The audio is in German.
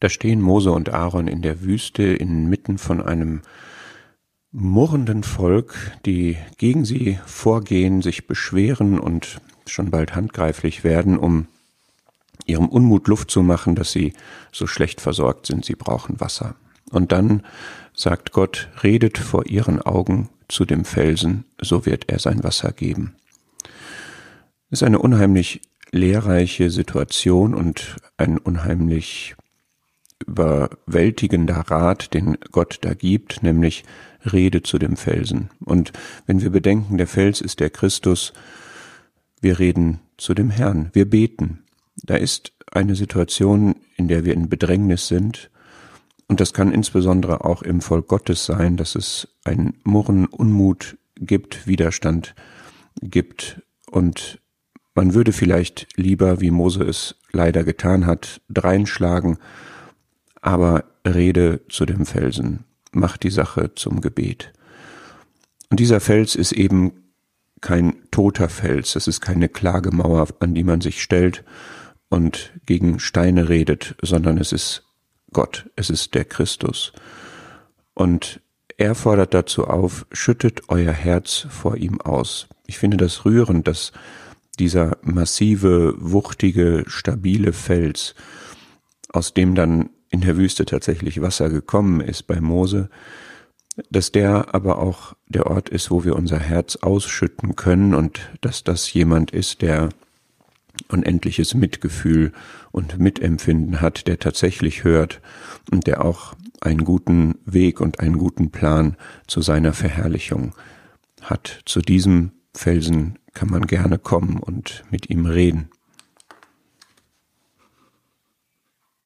Da stehen Mose und Aaron in der Wüste inmitten von einem murrenden Volk, die gegen sie vorgehen, sich beschweren und schon bald handgreiflich werden, um ihrem Unmut Luft zu machen, dass sie so schlecht versorgt sind, sie brauchen Wasser. Und dann sagt Gott, redet vor ihren Augen zu dem Felsen, so wird er sein Wasser geben. Es ist eine unheimlich lehrreiche Situation und ein unheimlich überwältigender Rat, den Gott da gibt, nämlich rede zu dem Felsen. Und wenn wir bedenken, der Fels ist der Christus, wir reden zu dem Herrn, wir beten. Da ist eine Situation, in der wir in Bedrängnis sind, und das kann insbesondere auch im Volk Gottes sein, dass es ein Murren, Unmut gibt, Widerstand gibt und man würde vielleicht lieber, wie Mose es leider getan hat, dreinschlagen, aber rede zu dem Felsen, mach die Sache zum Gebet. Und dieser Fels ist eben kein toter Fels, es ist keine Klagemauer, an die man sich stellt und gegen Steine redet, sondern es ist Gott, es ist der Christus. Und er fordert dazu auf, schüttet euer Herz vor ihm aus. Ich finde das rührend, dass dieser massive, wuchtige, stabile Fels, aus dem dann in der Wüste tatsächlich Wasser gekommen ist bei Mose, dass der aber auch der Ort ist, wo wir unser Herz ausschütten können und dass das jemand ist, der unendliches Mitgefühl und Mitempfinden hat, der tatsächlich hört und der auch einen guten Weg und einen guten Plan zu seiner Verherrlichung hat. Zu diesem Felsen kann man gerne kommen und mit ihm reden.